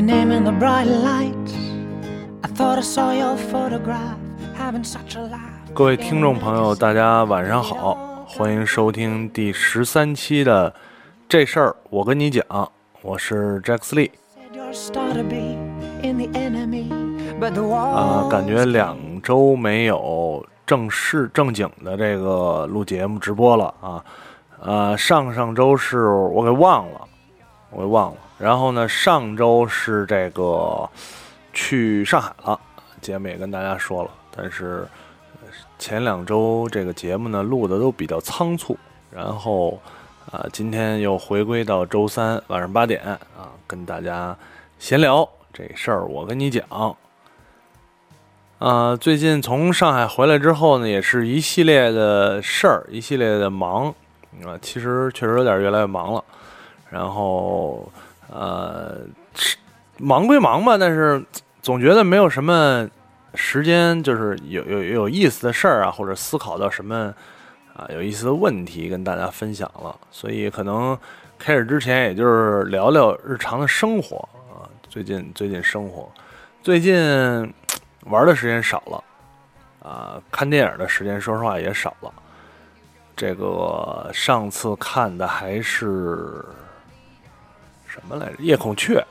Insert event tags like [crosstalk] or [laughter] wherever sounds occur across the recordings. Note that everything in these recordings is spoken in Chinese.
your name in the bright lights. I thought I saw your photograph having such a laugh. 各位听众朋友，大家晚上好，欢迎收听第十三期的这事儿我跟你讲，我是 Jack Lee。啊.感觉两周没有正式正经的这个录节目直播了啊，呃，上上周是我给忘了，我给忘了，然后呢，上周是这个去上海了，节目也跟大家说了，但是前两周这个节目呢录的都比较仓促，然后啊、今天又回归到周三晚上八点啊，跟大家闲聊这事儿，我跟你讲。啊，最近从上海回来之后呢，也是一系列的事儿，一系列的忙啊。其实确实有点越来越忙了。然后呃，忙归忙吧，但是总觉得没有什么时间，就是有有有意思的事儿啊，或者思考到什么啊有意思的问题跟大家分享了。所以可能开始之前，也就是聊聊日常的生活啊，最近最近生活，最近。玩的时间少了，啊，看电影的时间说实话也少了。这个上次看的还是什么来着？夜孔雀，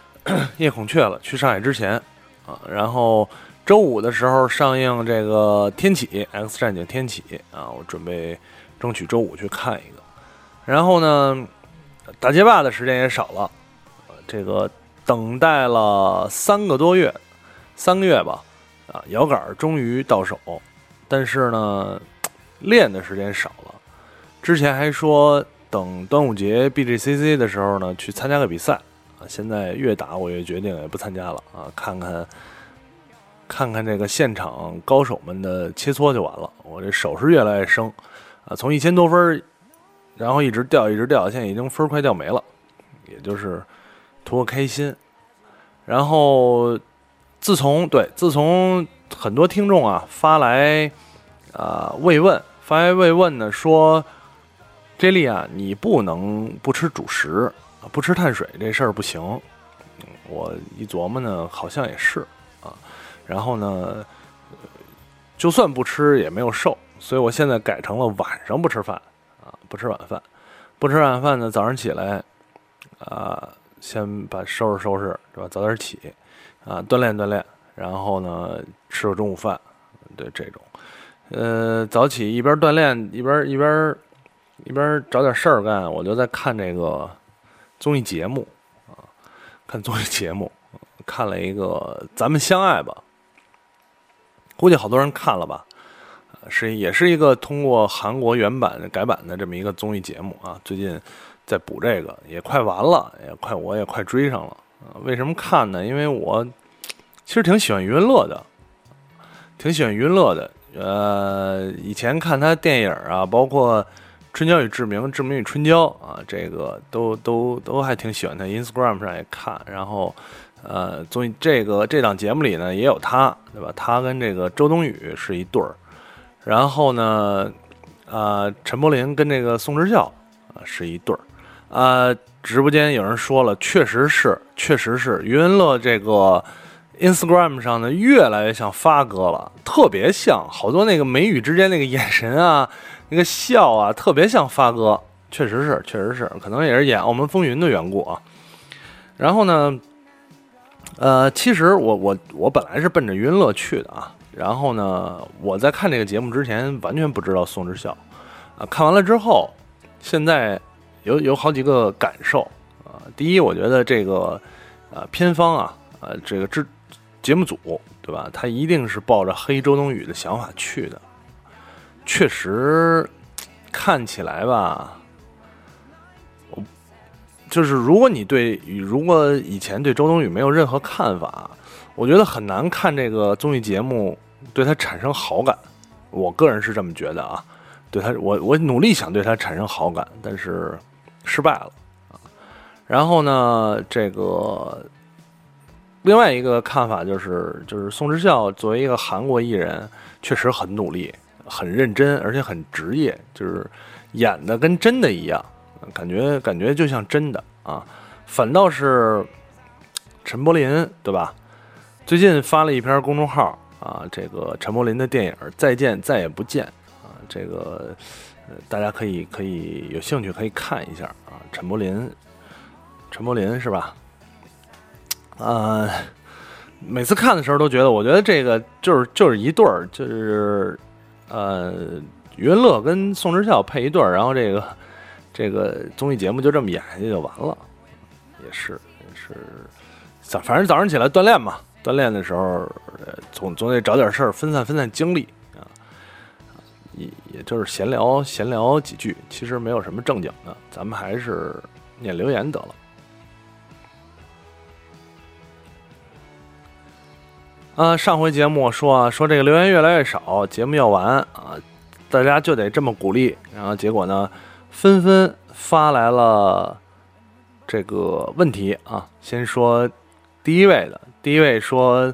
[clears throat] 夜孔雀了。去上海之前啊，然后周五的时候上映这个《天启》《X 战警：天启》啊，我准备争取周五去看一个。然后呢，打街霸的时间也少了，这个等待了三个多月。三个月吧，啊，摇杆终于到手，但是呢，练的时间少了。之前还说等端午节 BGCC 的时候呢，去参加个比赛啊。现在越打我越决定也不参加了啊，看看看看这个现场高手们的切磋就完了。我这手是越来越生啊，从一千多分，然后一直掉一直掉，现在已经分快掉没了，也就是图个开心，然后。自从对，自从很多听众啊发来啊、呃、慰问，发来慰问呢，说这例啊，你不能不吃主食，不吃碳水这事儿不行。我一琢磨呢，好像也是啊。然后呢，就算不吃也没有瘦，所以我现在改成了晚上不吃饭啊，不吃晚饭，不吃晚饭呢，早上起来啊，先把收拾收拾，是吧？早点起。啊，锻炼锻炼，然后呢，吃个中午饭，对这种，呃，早起一边锻炼一边一边一边找点事儿干，我就在看这个综艺节目啊，看综艺节目，[laughs] 看了一个《咱们相爱吧》，估计好多人看了吧，是也是一个通过韩国原版改版的这么一个综艺节目啊，最近在补这个，也快完了，也快我也快追上了。啊，为什么看呢？因为我其实挺喜欢余文乐的，挺喜欢余文乐的。呃，以前看他电影啊，包括《春娇与志明》《志明与春娇》啊，这个都都都还挺喜欢他。Instagram 上也看，然后呃，综艺这个这档节目里呢也有他，对吧？他跟这个周冬雨是一对儿。然后呢，呃，陈柏霖跟这个宋智孝啊是一对儿。啊，直播间有人说了，确实是，确实是余文乐这个 Instagram 上呢，越来越像发哥了，特别像，好多那个眉宇之间那个眼神啊，[laughs] 那个笑啊，特别像发哥，确实是，确实是，可能也是演《澳门风云》的缘故啊。然后呢，呃，其实我我我本来是奔着余文乐去的啊，然后呢，我在看这个节目之前完全不知道宋智孝，啊，看完了之后，现在。有有好几个感受啊，第一，我觉得这个呃偏方啊，呃这个制节目组对吧？他一定是抱着黑周冬雨的想法去的，确实看起来吧，我就是如果你对如果以前对周冬雨没有任何看法，我觉得很难看这个综艺节目对他产生好感，我个人是这么觉得啊，对他我我努力想对他产生好感，但是。失败了啊，然后呢，这个另外一个看法就是，就是宋智孝作为一个韩国艺人，确实很努力、很认真，而且很职业，就是演的跟真的一样，感觉感觉就像真的啊。反倒是陈柏霖，对吧？最近发了一篇公众号啊，这个陈柏霖的电影《再见再也不见》啊，这个呃大家可以可以有兴趣可以看一下啊，陈柏霖，陈柏霖是吧？呃，每次看的时候都觉得，我觉得这个就是就是一对儿，就是呃，余文乐跟宋智孝配一对儿，然后这个这个综艺节目就这么演下去就完了，也是也是，早反正早上起来锻炼嘛，锻炼的时候呃总总得找点事儿分散分散精力啊，也也就是闲聊闲聊几句，其实没有什么正经的，咱们还是念留言得了。啊，上回节目说啊，说这个留言越来越少，节目要完啊，大家就得这么鼓励。然后结果呢，纷纷发来了这个问题啊。先说第一位的，第一位说，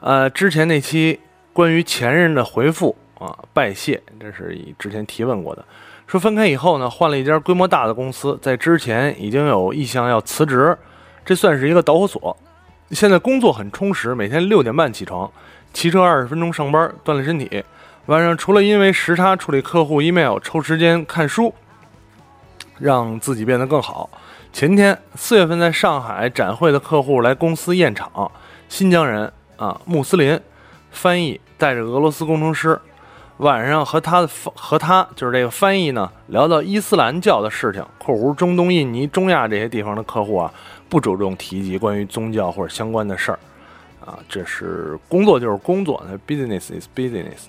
呃，之前那期关于前任的回复啊，拜谢，这是以之前提问过的。说分开以后呢，换了一家规模大的公司，在之前已经有意向要辞职，这算是一个导火索。现在工作很充实，每天六点半起床，骑车二十分钟上班，锻炼身体。晚上除了因为时差处理客户 email，抽时间看书，让自己变得更好。前天四月份在上海展会的客户来公司验厂，新疆人啊，穆斯林，翻译带着俄罗斯工程师。晚上和他的和他就是这个翻译呢，聊到伊斯兰教的事情（括弧中东、印尼、中亚这些地方的客户啊）。不主动提及关于宗教或者相关的事儿，啊，这是工作就是工作，business is business。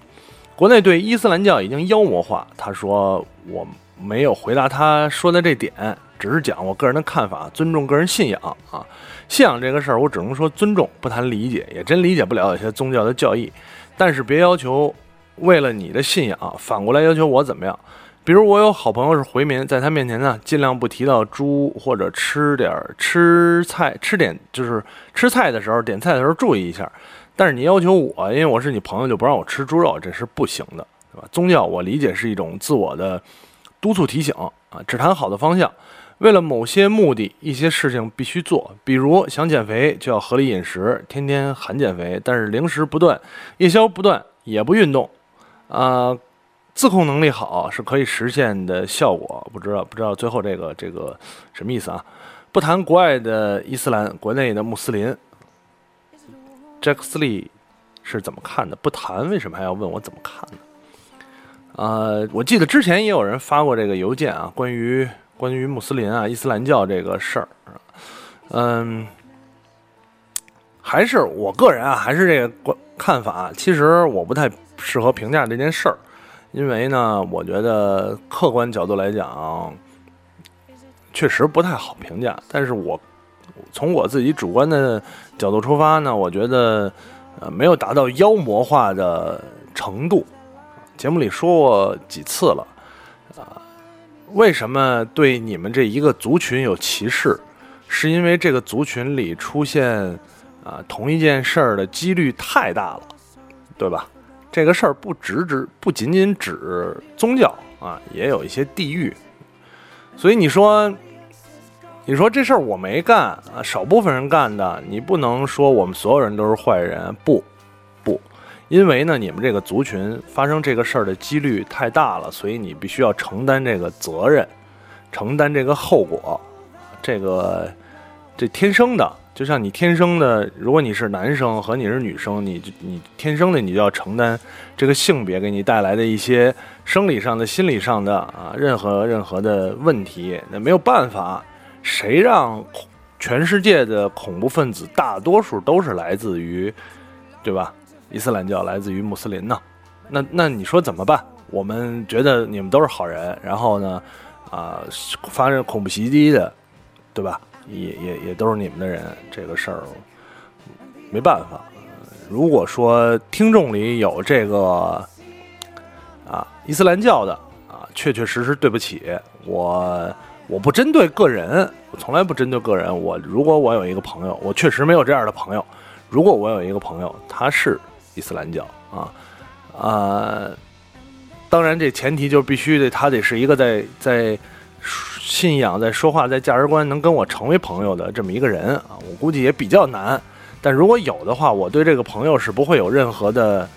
国内对伊斯兰教已经妖魔化，他说我没有回答他说的这点，只是讲我个人的看法，尊重个人信仰啊。信仰这个事儿，我只能说尊重，不谈理解，也真理解不了有些宗教的教义，但是别要求为了你的信仰反过来要求我怎么样。比如我有好朋友是回民，在他面前呢，尽量不提到猪或者吃点吃菜吃点就是吃菜的时候点菜的时候注意一下。但是你要求我，因为我是你朋友，就不让我吃猪肉，这是不行的，对吧？宗教我理解是一种自我的督促提醒啊，只谈好的方向。为了某些目的，一些事情必须做，比如想减肥就要合理饮食，天天喊减肥，但是零食不断，夜宵不断，也不运动，啊。自控能力好是可以实现的效果，不知道不知道最后这个这个什么意思啊？不谈国外的伊斯兰，国内的穆斯林，Jack s l e e 是怎么看的？不谈为什么还要问我怎么看呢？啊，我记得之前也有人发过这个邮件啊，关于关于穆斯林啊、伊斯兰教这个事儿，嗯，还是我个人啊，还是这个观看法，其实我不太适合评价这件事儿。因为呢，我觉得客观角度来讲，确实不太好评价。但是我从我自己主观的角度出发呢，我觉得呃没有达到妖魔化的程度。节目里说过几次了，啊，为什么对你们这一个族群有歧视？是因为这个族群里出现啊同一件事儿的几率太大了，对吧？这个事儿不只指不仅仅指宗教啊，也有一些地域。所以你说，你说这事儿我没干啊，少部分人干的，你不能说我们所有人都是坏人。不，不，因为呢，你们这个族群发生这个事儿的几率太大了，所以你必须要承担这个责任，承担这个后果。这个，这天生的。就像你天生的，如果你是男生和你是女生，你你天生的你就要承担这个性别给你带来的一些生理上的、心理上的啊，任何任何的问题，那没有办法。谁让全世界的恐怖分子大多数都是来自于，对吧？伊斯兰教来自于穆斯林呢？那那你说怎么办？我们觉得你们都是好人，然后呢，啊，发生恐怖袭击的，对吧？也也也都是你们的人，这个事儿没办法。如果说听众里有这个啊伊斯兰教的啊，确确实实对不起我，我不针对个人，我从来不针对个人。我如果我有一个朋友，我确实没有这样的朋友。如果我有一个朋友，他是伊斯兰教啊啊，当然这前提就必须得他得是一个在在。信仰、在说话、在价值观能跟我成为朋友的这么一个人啊，我估计也比较难。但如果有的话，我对这个朋友是不会有任何的，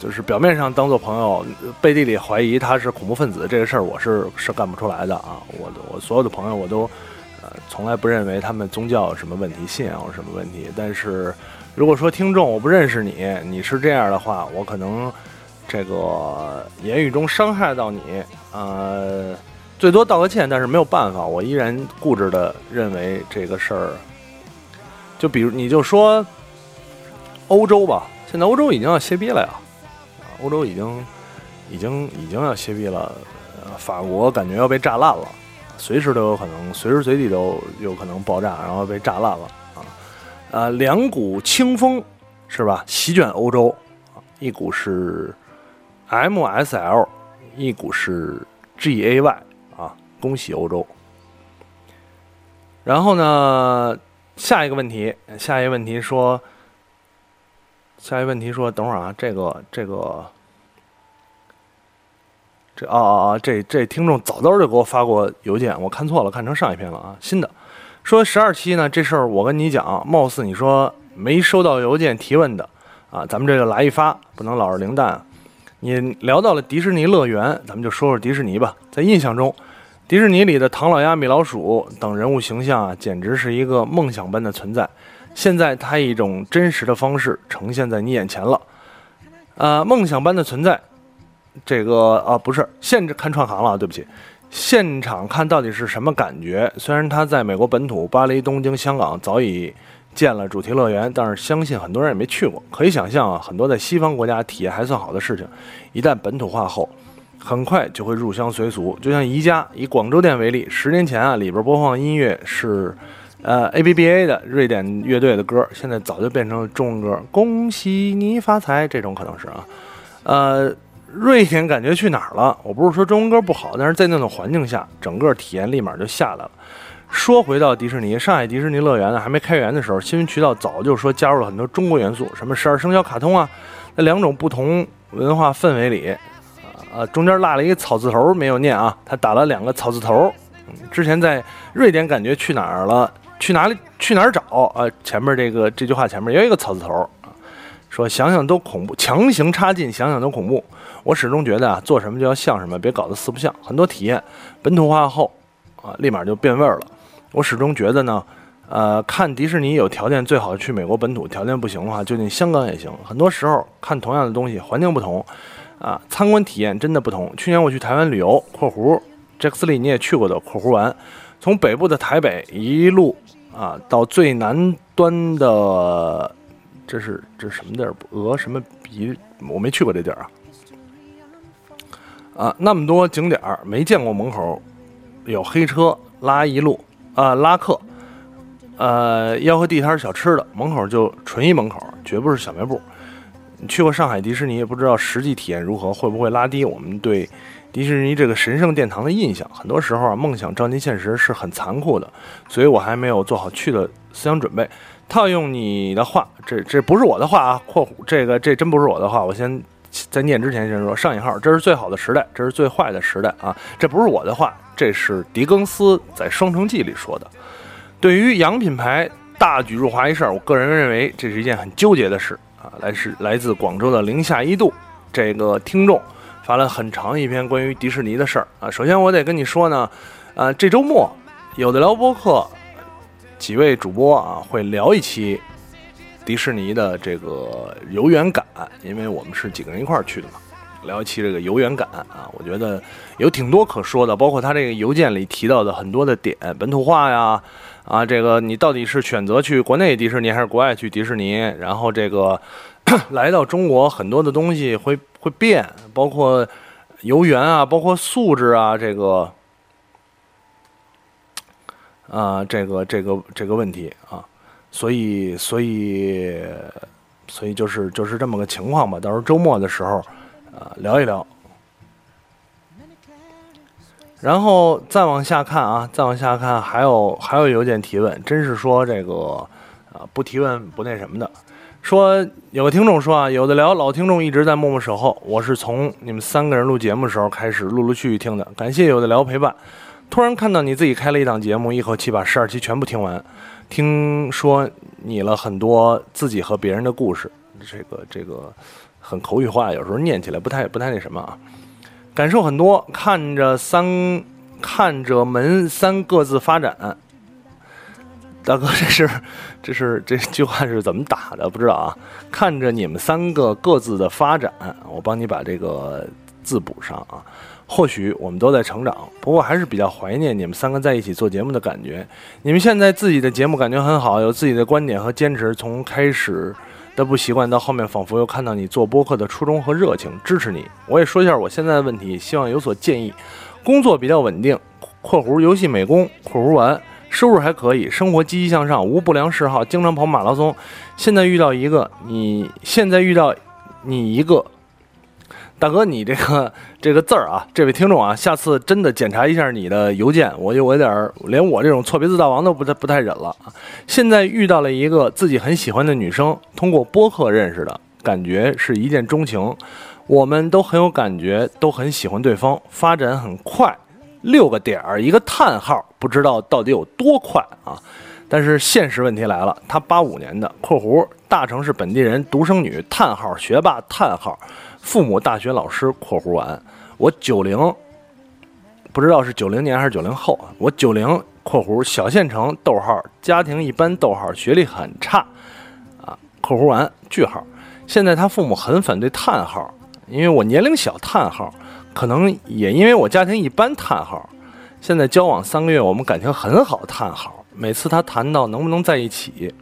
就是表面上当做朋友，背地里怀疑他是恐怖分子这个事儿，我是是干不出来的啊。我我所有的朋友，我都呃从来不认为他们宗教有什么问题，信仰有什么问题。但是如果说听众我不认识你，你是这样的话，我可能这个言语中伤害到你，呃，最多道个歉，但是没有办法，我依然固执的认为这个事儿。就比如，你就说欧洲吧，现在欧洲已经要歇逼了呀，欧洲已经已经已经要歇逼了，法国感觉要被炸烂了，随时都有可能，随时随地都有可能爆炸，然后被炸烂了啊！呃，两股清风是吧，席卷欧洲，一股是 MSL，一股是 GAY，恭喜欧洲。然后呢？下一个问题，下一个问题说，下一个问题说，等会儿啊，这个这个，这啊啊啊，这这听众早早就给我发过邮件，我看错了，看成上一篇了啊，新的，说十二期呢，这事儿我跟你讲，貌似你说没收到邮件提问的啊，咱们这个来一发，不能老是零蛋。你聊到了迪士尼乐园，咱们就说说迪士尼吧，在印象中。迪士尼里的唐老鸭、米老鼠等人物形象啊，简直是一个梦想般的存在。现在它以一种真实的方式呈现在你眼前了。呃，梦想般的存在，这个啊不是，现制看串行了，对不起，现场看到底是什么感觉？虽然它在美国本土，巴黎、东京、香港早已建了主题乐园，但是相信很多人也没去过。可以想象啊，很多在西方国家体验还算好的事情，一旦本土化后。很快就会入乡随俗，就像宜家以广州店为例，十年前啊，里边播放音乐是，呃，A B B A 的瑞典乐队的歌，现在早就变成了中文歌，恭喜你发财这种可能是啊，呃，瑞典感觉去哪儿了？我不是说中文歌不好，但是在那种环境下，整个体验立马就下来了。说回到迪士尼，上海迪士尼乐园呢还没开园的时候，新闻渠道早就说加入了很多中国元素，什么十二生肖卡通啊，那两种不同文化氛围里。啊，中间落了一个草字头没有念啊，他打了两个草字头。之前在瑞典感觉去哪儿了？去哪里？去哪儿找？啊，前面这个这句话前面也有一个草字头啊，说想想都恐怖，强行插进想想都恐怖。我始终觉得啊，做什么就要像什么，别搞得四不像。很多体验本土化后啊，立马就变味儿了。我始终觉得呢，呃，看迪士尼有条件最好去美国本土，条件不行的话就进香港也行。很多时候看同样的东西，环境不同。啊，参观体验真的不同。去年我去台湾旅游（括弧杰克斯利你也去过的）（括弧玩），从北部的台北一路啊到最南端的，这是这什么地儿？鹅什么鼻？我没去过这地儿啊。啊，那么多景点儿没见过门口有黑车拉一路啊拉客，呃吆喝地摊小吃的门口就纯一门口，绝不是小卖部。你去过上海迪士尼，也不知道实际体验如何，会不会拉低我们对迪士尼这个神圣殿堂的印象？很多时候啊，梦想照进现实是很残酷的，所以我还没有做好去的思想准备。套用你的话，这这不是我的话啊，括弧这个这真不是我的话，我先在念之前先说上引号，这是最好的时代，这是最坏的时代啊，这不是我的话，这是狄更斯在《双城记》里说的。对于洋品牌大举入华一事，我个人认为这是一件很纠结的事。来是来自广州的零下一度，这个听众发了很长一篇关于迪士尼的事儿啊。首先我得跟你说呢，啊，这周末有的聊播客几位主播啊会聊一期迪士尼的这个游园感，因为我们是几个人一块儿去的嘛，聊一期这个游园感啊，我觉得有挺多可说的，包括他这个邮件里提到的很多的点，本土化呀。啊，这个你到底是选择去国内迪士尼还是国外去迪士尼？然后这个 [clears throat] 来到中国，很多的东西会会变，包括游园啊，包括素质啊，这个啊，这个这个这个问题啊，所以所以所以就是就是这么个情况吧。到时候周末的时候啊，聊一聊。然后再往下看啊，再往下看，还有还有邮件提问，真是说这个啊不提问不那什么的。说有个听众说啊，有的聊老听众一直在默默守候，我是从你们三个人录节目的时候开始陆陆续续听的，感谢有的聊陪伴。突然看到你自己开了一档节目，一口气把十二期全部听完，听说你了很多自己和别人的故事，这个这个很口语化，有时候念起来不太不太那什么啊，感受很多，看着三看着门三各自发展。大哥，[laughs] 这是这是这句话是怎么打的？不知道啊。看着你们三个各自的发展，我帮你把这个字补上啊。或许我们都在成长，不过还是比较怀念你们三个在一起做节目的感觉。你们现在自己的节目感觉很好，有自己的观点和坚持。从开始不习惯到后面，仿佛又看到你做播客的初衷和热情，支持你。我也说一下我现在的问题，希望有所建议。工作比较稳定（括弧游戏美工）（括弧完）。收入还可以，生活积极向上，无不良嗜好，经常跑马拉松。现在遇到一个，你现在遇到你一个大哥，你这个 [laughs] 这个字儿啊，这位听众啊，下次真的检查一下你的邮件，我有我有点连我这种错别字大王都不太不太忍了。现在遇到了一个自己很喜欢的女生，通过播客认识的，感觉是一见钟情，我们都很有感觉，都很喜欢对方，发展很快。六个点儿一个叹号，不知道到底有多快啊！但是现实问题来了，他八五年的（括弧大城市本地人，独生女）叹号学霸叹号父母大学老师（括弧完）我九零，不知道是九零年还是九零后啊！我九零（括弧小县城逗号家庭一般逗号学历很差啊）（括弧完句号）现在他父母很反对叹号，因为我年龄小叹号。可能也因为我家庭一般，叹号。现在交往三个月，我们感情很好，叹号。每次他谈到能不能在一起，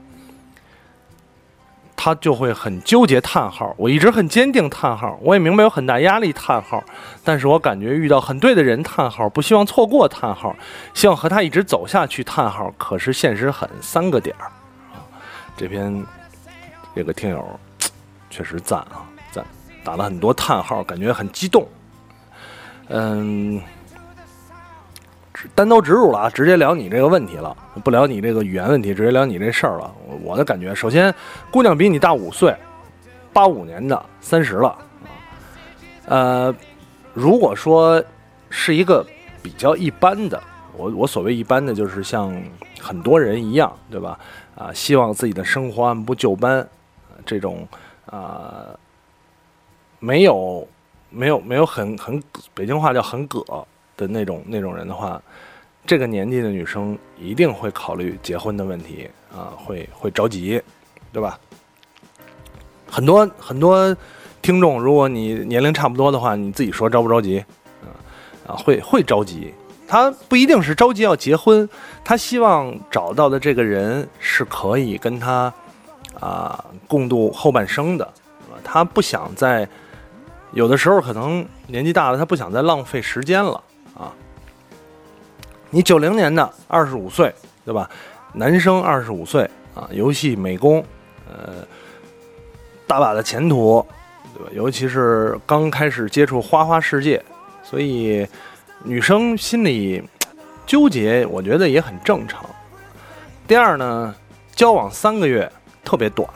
他就会很纠结，叹号。我一直很坚定，叹号。我也明白有很大压力，叹号。但是我感觉遇到很对的人，叹号。不希望错过，叹号。希望和他一直走下去，叹号。可是现实很三个点儿啊。这篇这个听友确实赞啊，赞，打了很多叹号，感觉很激动。嗯，单刀直入了啊，直接聊你这个问题了，不聊你这个语言问题，直接聊你这事儿了。我的感觉，首先，姑娘比你大五岁，八五年的，三十了呃，如果说是一个比较一般的，我我所谓一般的，就是像很多人一样，对吧？啊，希望自己的生活按部就班，这种啊，没有。没有没有很很北京话叫很葛的那种那种人的话，这个年纪的女生一定会考虑结婚的问题啊，会会着急，对吧？很多很多听众，如果你年龄差不多的话，你自己说着不着急？啊啊，会会着急。他不一定是着急要结婚，他希望找到的这个人是可以跟他啊共度后半生的，他不想在。有的时候可能年纪大了，他不想再浪费时间了。你九零年的二十五岁，对吧？男生二十五岁啊，游戏美工，呃，大把的前途，对吧？尤其是刚开始接触花花世界，所以女生心里纠结，我觉得也很正常。第二呢，交往三个月特别短，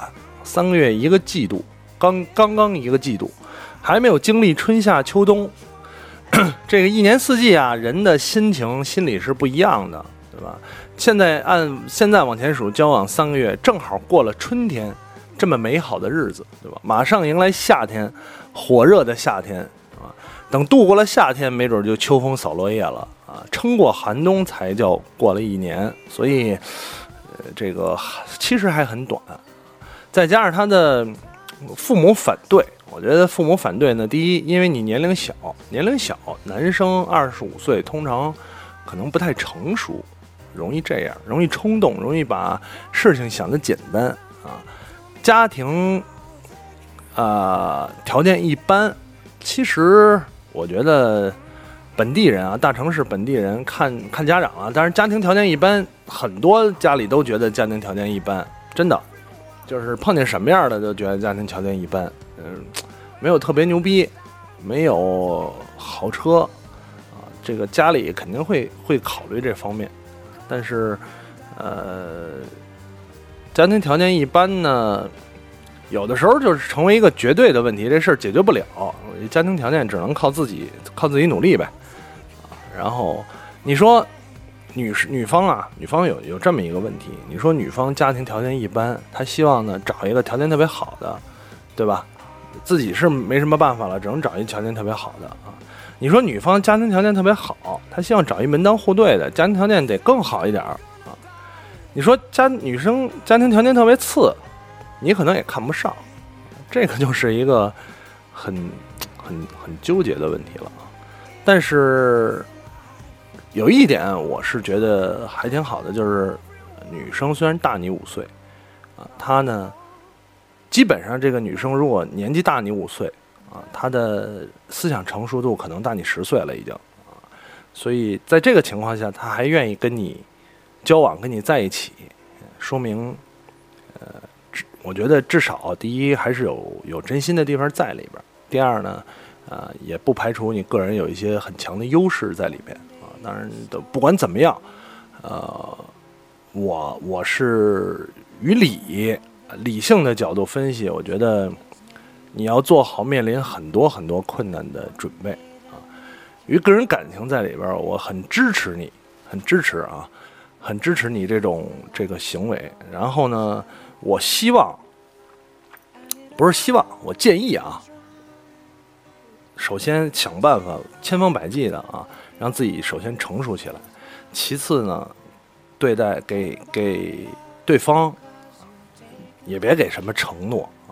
三个月一个季度，刚刚刚一个季度。还没有经历春夏秋冬，[clears throat] 这个一年四季啊，人的心情心理是不一样的，对吧？现在按现在往前数，交往三个月，正好过了春天这么美好的日子，对吧？马上迎来夏天，火热的夏天啊！等度过了夏天，没准就秋风扫落叶了啊！撑过寒冬才叫过了一年，所以，呃，这个其实还很短，再加上他的父母反对。我觉得父母反对呢，第一，因为你年龄小，年龄小，男生二十五岁，通常可能不太成熟，容易这样，容易冲动，容易把事情想的简单啊。家庭啊条件一般，其实我觉得本地人啊，大城市本地人看看家长啊，但是家庭条件一般，很多家里都觉得家庭条件一般，真的，就是碰见什么样的都觉得家庭条件一般。嗯，没有特别牛逼，没有豪车，啊，这个家里肯定会会考虑这方面，但是，呃，家庭条件一般呢，有的时候就是成为一个绝对的问题，这事儿解决不了，家庭条件只能靠自己，靠自己努力呗，啊，然后你说女士女方啊，女方有有这么一个问题，你说女方家庭条件一般，她希望呢找一个条件特别好的，对吧？自己是没什么办法了，只能找一条件特别好的啊。你说女方家庭条件特别好，她希望找一门当户对的，家庭条件得更好一点儿啊。你说家女生家庭条件特别次，你可能也看不上，这个就是一个很很很纠结的问题了啊。但是有一点我是觉得还挺好的，就是女生虽然大你五岁啊，她呢基本上这个女生如果年纪大你五岁啊，她的思想成熟度可能大你十岁了已经啊，所以在这个情况下，她还愿意跟你交往，跟你在一起，说明呃，我觉得至少第一还是有有真心的地方在里边，第二呢。啊，也不排除你个人有一些很强的优势在里面啊。当然，都不管怎么样，呃，我我是于理理性的角度分析，我觉得你要做好面临很多很多困难的准备啊。于个人感情在里边，我很支持你，很支持啊，很支持你这种这个行为。然后呢，我希望不是希望，我建议啊。首先想办法，千方百计的啊，让自己首先成熟起来。其次呢，对待给给对方，也别给什么承诺啊，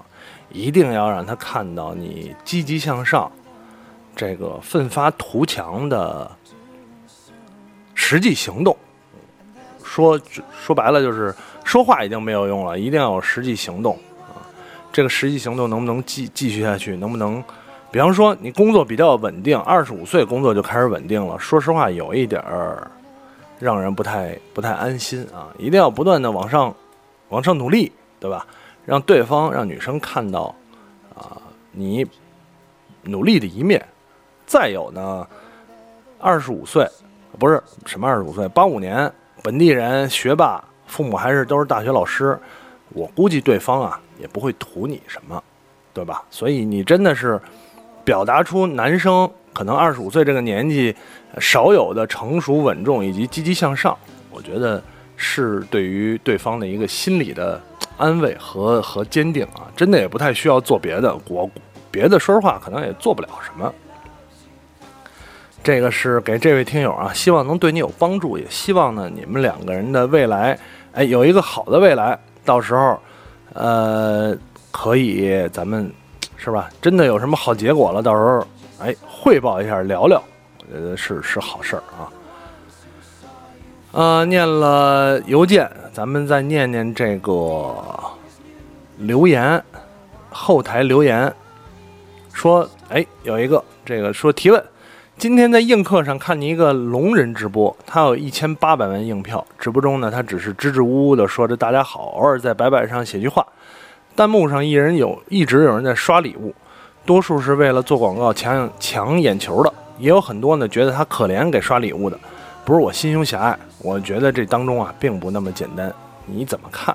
一定要让他看到你积极向上，这个奋发图强的实际行动。说说白了就是说话已经没有用了，一定要有实际行动啊。这个实际行动能不能继继续下去？能不能？比方说，你工作比较稳定，二十五岁工作就开始稳定了。说实话，有一点儿让人不太不太安心啊！一定要不断的往上往上努力，对吧？让对方让女生看到啊你努力的一面。再有呢，二十五岁不是什么二十五岁，八五年本地人学霸，父母还是都是大学老师，我估计对方啊也不会图你什么，对吧？所以你真的是。表达出男生可能二十五岁这个年纪少有的成熟稳重以及积极向上，我觉得是对于对方的一个心理的安慰和和坚定啊，真的也不太需要做别的，我别的说实话可能也做不了什么。这个是给这位听友啊，希望能对你有帮助，也希望呢你们两个人的未来，哎，有一个好的未来，到时候，呃，可以咱们。是吧？真的有什么好结果了？到时候，哎，汇报一下，聊聊，我觉得是是好事儿啊。呃，念了邮件，咱们再念念这个留言，后台留言说，哎，有一个这个说提问，今天在映客上看你一个聋人直播，他有一千八百万映票，直播中呢，他只是支支吾吾的说着大家好，偶尔在白板上写句话。弹幕上一人有一直有人在刷礼物，多数是为了做广告抢抢眼球的，也有很多呢觉得他可怜给刷礼物的。不是我心胸狭隘，我觉得这当中啊并不那么简单。你怎么看？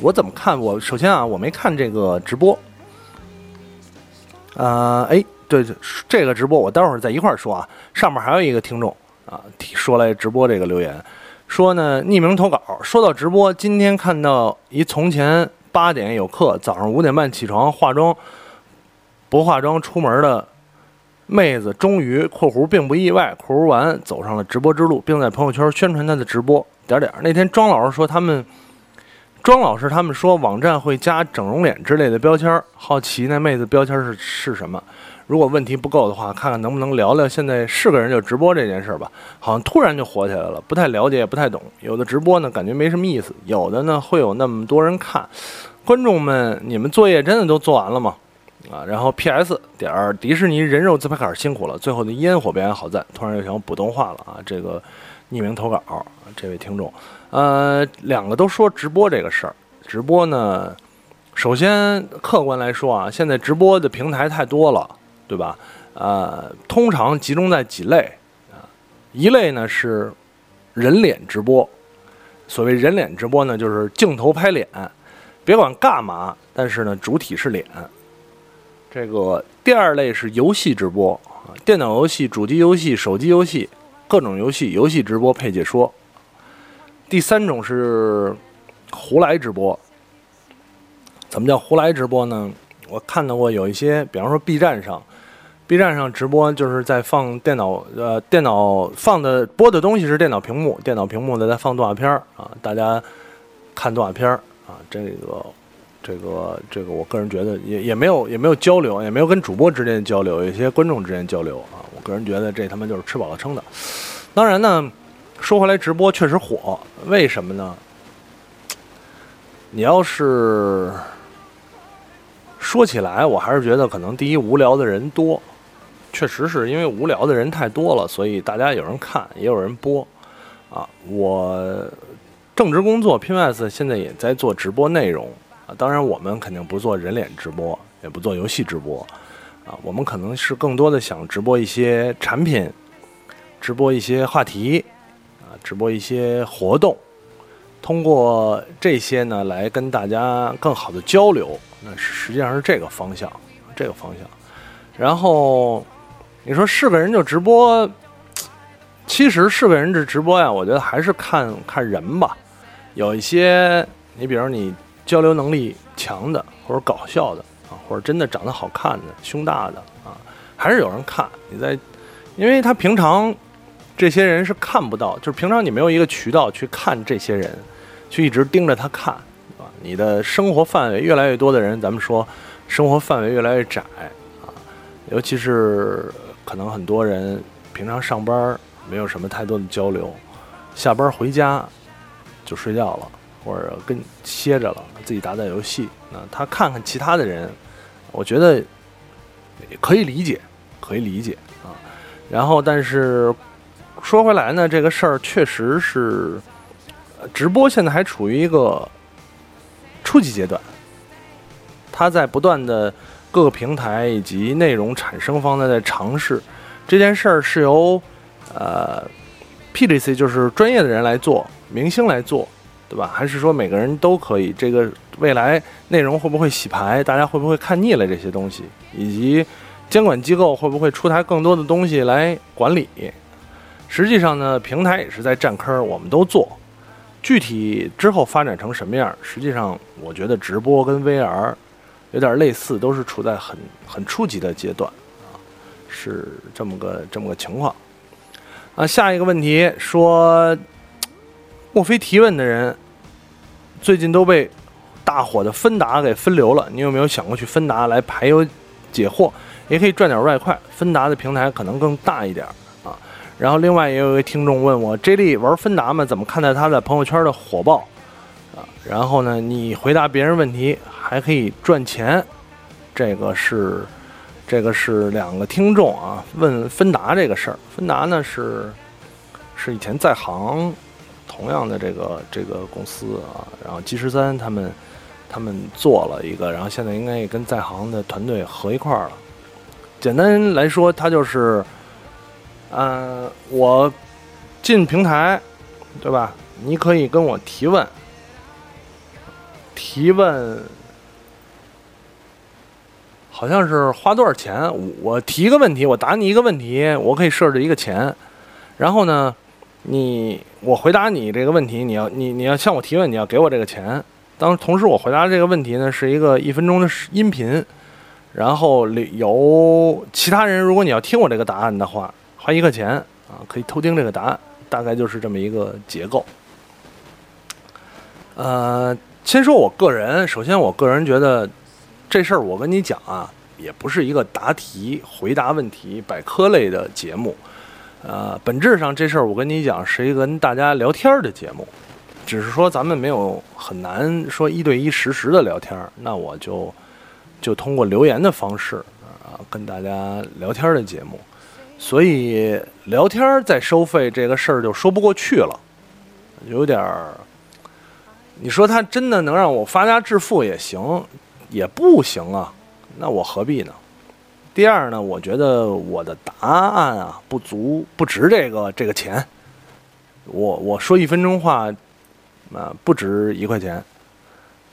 我怎么看？我首先啊我没看这个直播。啊，哎，对，这个直播我待会儿再一块儿说啊。上面还有一个听众啊说来直播这个留言。说呢，匿名投稿。说到直播，今天看到一从前八点有课，早上五点半起床化妆，不化妆出门的妹子，终于（括弧并不意外）括弧完走上了直播之路，并在朋友圈宣传她的直播。点点。那天庄老师说他们，庄老师他们说网站会加整容脸之类的标签，好奇那妹子标签是是什么。如果问题不够的话，看看能不能聊聊现在是个人就直播这件事吧。好像突然就火起来了，不太了解，也不太懂。有的直播呢，感觉没什么意思；有的呢，会有那么多人看。观众们，你们作业真的都做完了吗？啊，然后 P.S. 点儿迪士尼人肉自拍杆辛苦了，最后的烟火表演好赞。突然又想普通话了啊！这个匿名投稿，这位听众，呃，两个都说直播这个事儿。直播呢，首先客观来说啊，现在直播的平台太多了。对吧？呃，通常集中在几类啊？一类呢是人脸直播，所谓人脸直播呢，就是镜头拍脸，别管干嘛，但是呢主体是脸。这个第二类是游戏直播啊，电脑游戏、主机游戏、手机游戏，各种游戏游戏直播配解说。第三种是胡来直播。怎么叫胡来直播呢？我看到过有一些，比方说 B 站上，B 站上直播就是在放电脑，呃，电脑放的播的东西是电脑屏幕，电脑屏幕的在放动画片儿啊，大家看动画片儿啊，这个。这个这个，我个人觉得也也没有也没有交流，也没有跟主播之间交流，有些观众之间交流啊。我个人觉得这他妈就是吃饱了撑的。当然呢，说回来，直播确实火，为什么呢？你要是说起来，我还是觉得可能第一无聊的人多，确实是因为无聊的人太多了，所以大家有人看，也有人播啊。我正职工作 PMS 现在也在做直播内容。啊，当然我们肯定不做人脸直播，也不做游戏直播，啊，我们可能是更多的想直播一些产品，直播一些话题，啊，直播一些活动，通过这些呢来跟大家更好的交流，那实际上是这个方向，这个方向。然后你说是个人就直播，其实是个人这直播呀，我觉得还是看看人吧，有一些你比如你。交流能力强的，或者搞笑的啊，或者真的长得好看的、胸大的啊，还是有人看。你在，因为他平常这些人是看不到，就是平常你没有一个渠道去看这些人，去一直盯着他看，啊，你的生活范围越来越多的人，咱们说生活范围越来越窄啊，尤其是可能很多人平常上班没有什么太多的交流，下班回家就睡觉了。或者跟歇着了，自己打打游戏，那他看看其他的人，我觉得可以理解，可以理解啊。然后，但是说回来呢，这个事儿确实是直播现在还处于一个初级阶段，他在不断的各个平台以及内容产生方呢在尝试这件事儿，是由呃 PGC 就是专业的人来做，明星来做。对吧？还是说每个人都可以？这个未来内容会不会洗牌？大家会不会看腻了这些东西？以及监管机构会不会出台更多的东西来管理？实际上呢，平台也是在占坑，我们都做。具体之后发展成什么样？实际上，我觉得直播跟 VR 有点类似，都是处在很很初级的阶段啊，是这么个这么个情况。啊，下一个问题说，莫非提问的人？最近都被大火的芬达给分流了，你有没有想过去芬达来排忧解惑，也可以赚点外快？芬达的平台可能更大一点啊。然后另外也有一位听众问我，J 莉玩芬达吗？怎么看待他在朋友圈的火爆？然后呢，你回答别人问题还可以赚钱，这个是这个是两个听众啊问芬达这个事儿。芬达呢是是以前在行。同样的这个这个公司啊，然后 G 十三他们他们做了一个，然后现在应该也跟在行的团队合一块儿了。简单来说，它就是，嗯，我进平台，对吧？你可以跟我提问，提问好像是花多少钱？我提一个问题，我答你一个问题，我可以设置一个钱，然后呢？你我回答你这个问题，你要你你要向我提问，你要给我这个钱。当同时我回答这个问题呢，是一个一分钟的音频，然后由其他人，如果你要听我这个答案的话，花一块钱啊，可以偷听这个答案，大概就是这么一个结构。呃，先说我个人，首先我个人觉得这事儿我跟你讲啊，也不是一个答题、回答问题、百科类的节目。呃，本质上这事儿我跟你讲是一个跟大家聊天的节目，只是说咱们没有很难说一对一实时的聊天，那我就就通过留言的方式啊跟大家聊天的节目，所以聊天再收费这个事儿就说不过去了，有点儿，你说他真的能让我发家致富也行，也不行啊，那我何必呢？第二呢，我觉得我的答案啊不足，不值这个这个钱。我我说一分钟话，啊不值一块钱，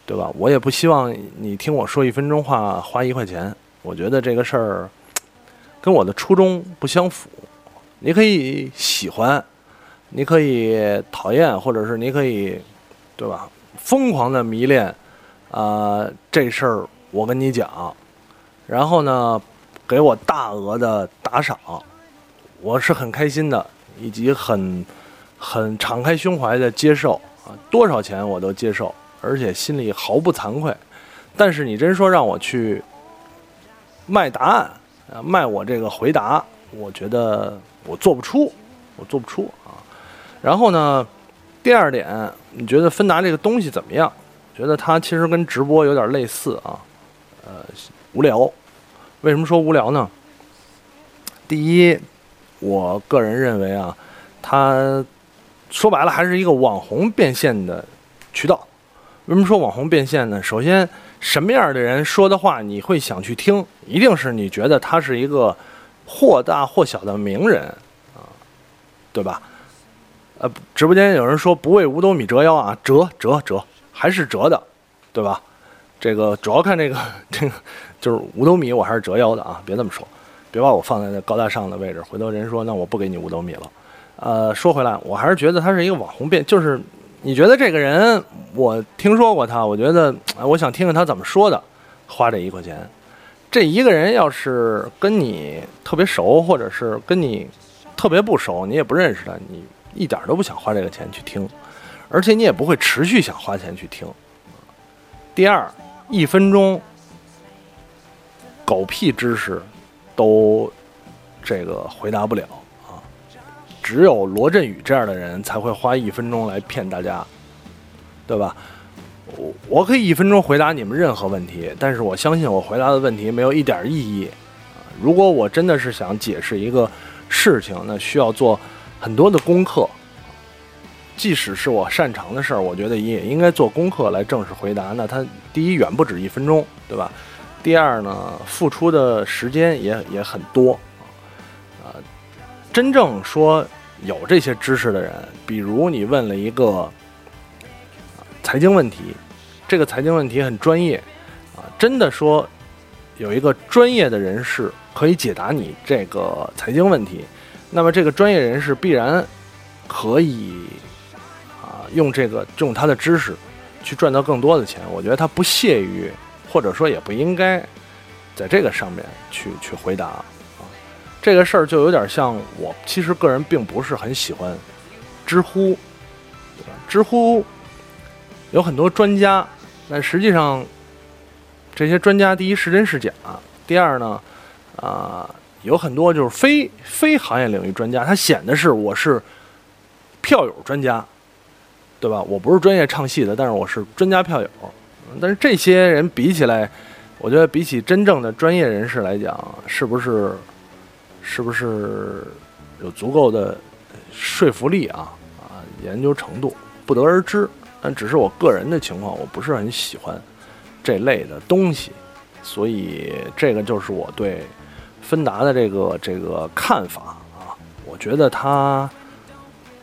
对吧？我也不希望你听我说一分钟话花一块钱。我觉得这个事儿，跟我的初衷不相符。你可以喜欢，你可以讨厌，或者是你可以，对吧？疯狂的迷恋，啊，这事儿我跟你讲，然后呢，给我大额的打赏，我是很开心的，以及很很敞开胸怀的接受啊，多少钱我都接受，而且心里毫不惭愧。但是你真说让我去卖答案啊，卖我这个回答，我觉得我做不出，我做不出啊。然后呢，第二点，你觉得芬达这个东西怎么样？觉得它其实跟直播有点类似啊，呃，无聊。为什么说无聊呢？第一，我个人认为啊，它说白了还是一个网红变现的渠道。为什么说网红变现呢？首先，什么样的人说的话你会想去听？一定是你觉得他是一个或大或小的名人啊，对吧？呃，直播间有人说不为五斗米折腰啊，折折折还是折的，对吧？这个主要看这个这个就是五斗米，我还是折腰的啊，别这么说，别把我放在那高大上的位置，回头人说那我不给你五斗米了。呃，说回来，我还是觉得他是一个网红变，就是你觉得这个人，我听说过他，我觉得我想听听他怎么说的，花这一块钱，这一个人要是跟你特别熟，或者是跟你特别不熟，你也不认识他，你。一点都不想花这个钱去听，而且你也不会持续想花钱去听。第二，一分钟狗屁知识都这个回答不了啊！只有罗振宇这样的人才会花一分钟来骗大家，对吧？我我可以一分钟回答你们任何问题，但是我相信我回答的问题没有一点意义啊！如果我真的是想解释一个事情，那需要做。很多的功课，即使是我擅长的事儿，我觉得也应该做功课来正式回答。那它第一远不止一分钟，对吧？第二呢，付出的时间也也很多啊。真正说有这些知识的人，比如你问了一个财经问题，这个财经问题很专业啊，真的说有一个专业的人士可以解答你这个财经问题。那么这个专业人士必然可以啊用这个用他的知识去赚到更多的钱。我觉得他不屑于，或者说也不应该在这个上面去去回答啊。这个事儿就有点像我其实个人并不是很喜欢知乎，对吧？知乎有很多专家，但实际上这些专家第一是真是假，第二呢啊。有很多就是非非行业领域专家，他显的是我是票友专家，对吧？我不是专业唱戏的，但是我是专家票友。但是这些人比起来，我觉得比起真正的专业人士来讲，是不是是不是有足够的说服力啊？啊，研究程度不得而知。但只是我个人的情况，我不是很喜欢这类的东西，所以这个就是我对。芬达的这个这个看法啊，我觉得它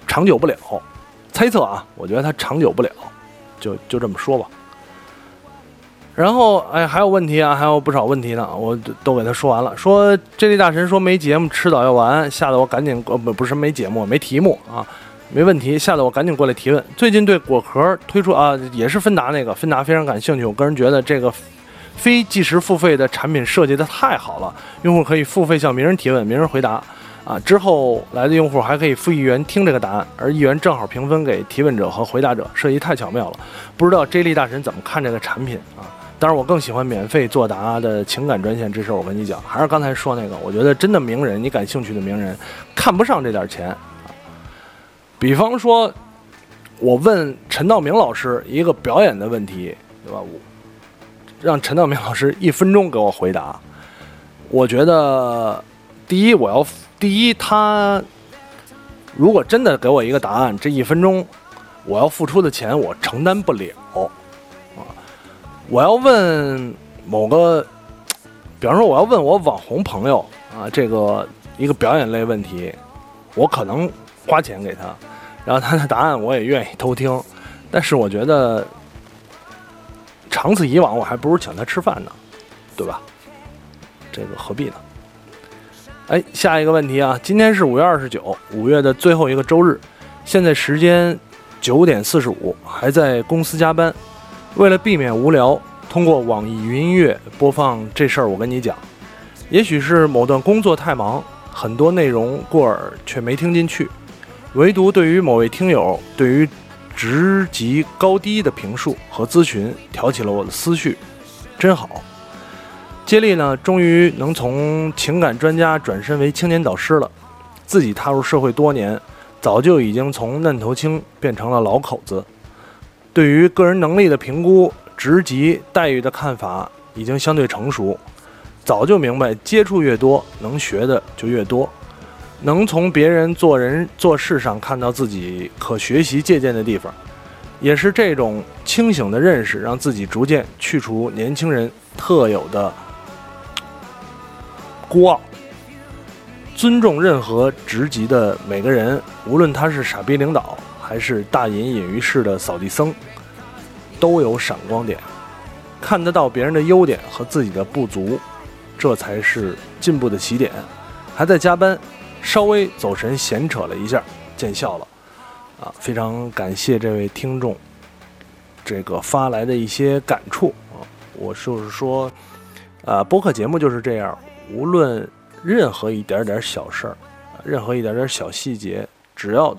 长久不了。猜测啊，我觉得它长久不了，就就这么说吧。然后哎，还有问题啊，还有不少问题呢，我都给他说完了。说这位大神说没节目，迟早要完，吓得我赶紧呃不不是没节目，没题目啊，没问题，吓得我赶紧过来提问。最近对果壳推出啊，也是芬达那个芬达非常感兴趣，我个人觉得这个。非即时付费的产品设计的太好了，用户可以付费向名人提问，名人回答，啊，之后来的用户还可以付一元听这个答案，而一元正好平分给提问者和回答者，设计太巧妙了。不知道 J 莉大神怎么看这个产品啊？当然，我更喜欢免费作答的情感专线，这事我跟你讲，还是刚才说那个，我觉得真的名人，你感兴趣的名人，看不上这点钱。啊比方说，我问陈道明老师一个表演的问题，对吧？我。让陈道明老师一分钟给我回答，我觉得第一我要第一他如果真的给我一个答案，这一分钟我要付出的钱我承担不了啊！我要问某个，比方说我要问我网红朋友啊，这个一个表演类问题，我可能花钱给他，然后他的答案我也愿意偷听，但是我觉得。长此以往，我还不如请他吃饭呢，对吧？这个何必呢？哎，下一个问题啊，今天是五月二十九，五月的最后一个周日，现在时间九点四十五，还在公司加班。为了避免无聊，通过网易云音乐播放这事儿，我跟你讲。也许是某段工作太忙，很多内容过耳却没听进去，唯独对于某位听友对于职级高低的评述和咨询，挑起了我的思绪，真好。接力呢，终于能从情感专家转身为青年导师了。自己踏入社会多年，早就已经从嫩头青变成了老口子。对于个人能力的评估、职级待遇的看法，已经相对成熟。早就明白，接触越多，能学的就越多，能从别人做人做事上看到自己可学习借鉴的地方。也是这种清醒的认识，让自己逐渐去除年轻人特有的。孤傲，尊重任何职级的每个人，无论他是傻逼领导，还是大隐隐于市的扫地僧，都有闪光点，看得到别人的优点和自己的不足，这才是进步的起点。还在加班，稍微走神闲扯了一下，见笑了，啊，非常感谢这位听众，这个发来的一些感触啊，我就是说，啊，播客节目就是这样。无论任何一点点小事儿，任何一点点小细节，只要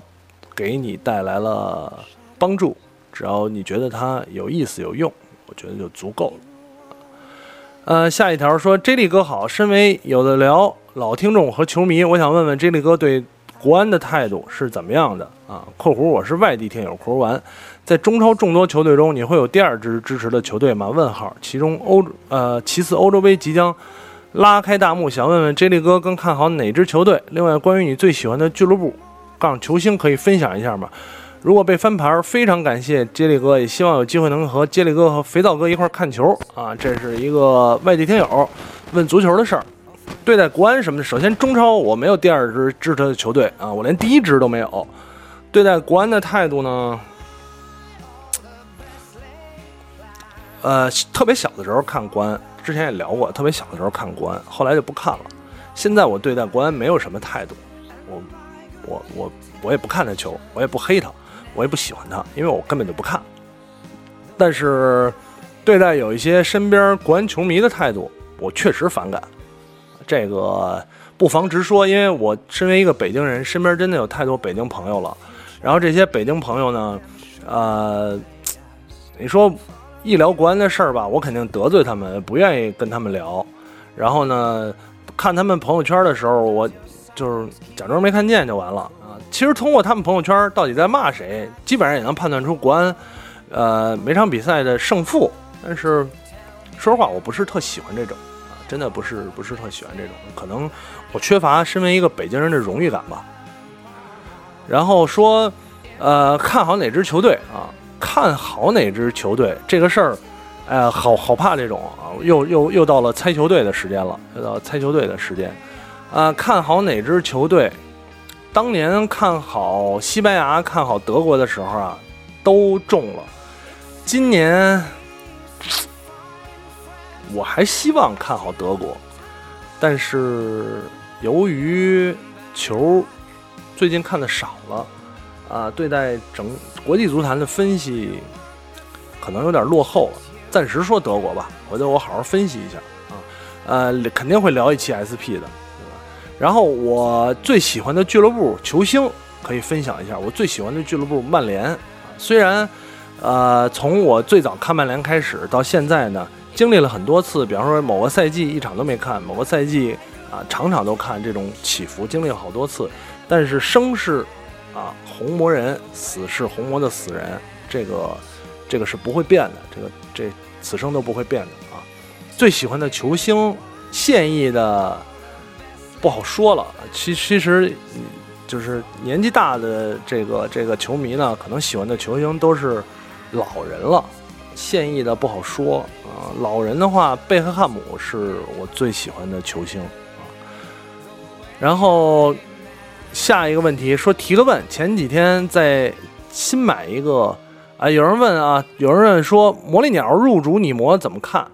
给你带来了帮助，只要你觉得它有意思有用，我觉得就足够了。呃，下一条说，J 莉哥好，身为有的聊老听众和球迷，我想问问 J 莉哥对国安的态度是怎么样的啊？（括弧我是外地听友，括弧完，在中超众多球队中，你会有第二支支持的球队吗？问号。其中欧呃，其次欧洲杯即将。拉开大幕，想问问 J 莉哥更看好哪支球队？另外，关于你最喜欢的俱乐部杠球星，可以分享一下吗？如果被翻牌，非常感谢 J 莉哥，也希望有机会能和 J 莉哥和肥皂哥一块看球啊！这是一个外地听友问足球的事儿。对待国安什么的，首先中超我没有第二支支持的球队啊，我连第一支都没有。对待国安的态度呢？呃，特别小的时候看国安。之前也聊过，特别小的时候看国安，后来就不看了。现在我对待国安没有什么态度，我我我我也不看他球，我也不黑他，我也不喜欢他，因为我根本就不看。但是对待有一些身边国安球迷的态度，我确实反感。这个不妨直说，因为我身为一个北京人，身边真的有太多北京朋友了。然后这些北京朋友呢，呃，你说。一聊国安的事儿吧，我肯定得罪他们，不愿意跟他们聊。然后呢，看他们朋友圈的时候，我就是假装没看见就完了啊。其实通过他们朋友圈到底在骂谁，基本上也能判断出国安，呃，每场比赛的胜负。但是说实话，我不是特喜欢这种，真的不是不是特喜欢这种。可能我缺乏身为一个北京人的荣誉感吧。然后说，呃，看好哪支球队啊？看好哪支球队这个事儿，哎呀，好好怕这种啊！又又又到了猜球队的时间了，又到猜球队的时间。啊，看好哪支球队？当年看好西班牙、看好德国的时候啊，都中了。今年我还希望看好德国，但是由于球最近看的少了。啊，对待整国际足坛的分析，可能有点落后了。暂时说德国吧，回头我好好分析一下啊。呃，肯定会聊一期 SP 的，对吧？然后我最喜欢的俱乐部球星可以分享一下。我最喜欢的俱乐部曼联，虽然呃从我最早看曼联开始到现在呢，经历了很多次，比方说某个赛季一场都没看，某个赛季啊场场都看，这种起伏经历了好多次，但是生是。啊，红魔人死是红魔的死人，这个这个是不会变的，这个这此生都不会变的啊。最喜欢的球星，现役的不好说了。其其实就是年纪大的这个这个球迷呢，可能喜欢的球星都是老人了。现役的不好说啊。老人的话，贝克汉姆是我最喜欢的球星啊。然后。下一个问题说提个问，前几天在新买一个啊，有人问啊，有人问说魔力鸟入主你魔怎么看？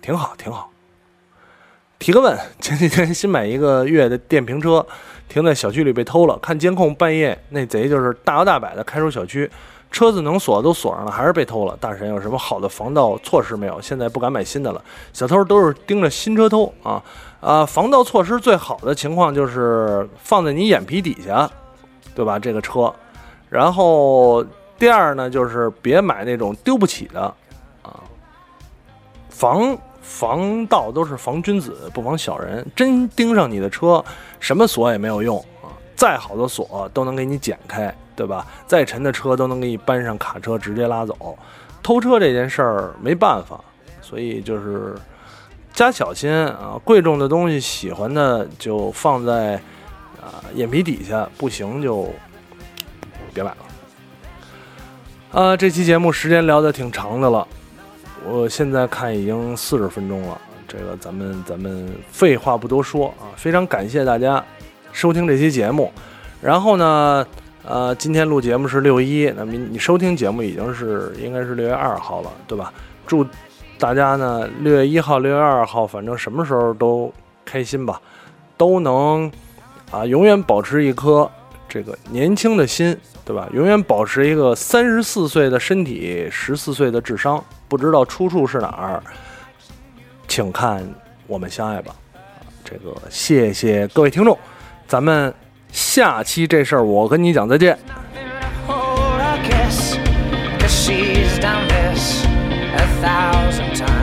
挺好，挺好，提个问，[laughs] 前几天新买一个月的电瓶车，停在小区里被偷了。看监控，半夜那贼就是大摇大摆的开出小区，车子能锁都锁上了，还是被偷了。大神有什么好的防盗措施没有？现在不敢买新的了，小偷都是盯着新车偷啊啊！防盗措施最好的情况就是放在你眼皮底下，对吧？这个车，然后第二呢，就是别买那种丢不起的啊，防。防盗都是防君子，不防小人。真盯上你的车，什么锁也没有用！再好的锁都能给你剪开，对吧？再沉的车都能给你搬上卡车直接拉走。偷车这件事儿没办法，所以就是加小心啊！贵重的东西，喜欢的就放在啊眼皮底下，不行就别买了。啊，这期节目时间聊得挺长的了。我现在看已经四十分钟了，这个咱们咱们废话不多说啊，非常感谢大家收听这期节目。然后呢，呃，今天录节目是六一，那明你收听节目已经是应该是六月二号了，对吧？祝大家呢六月一号、六月二号，反正什么时候都开心吧，都能啊永远保持一颗这个年轻的心。对吧？永远保持一个三十四岁的身体，十四岁的智商，不知道出处是哪儿，请看《我们相爱吧》。这个谢谢各位听众，咱们下期这事儿我跟你讲再见。a thousand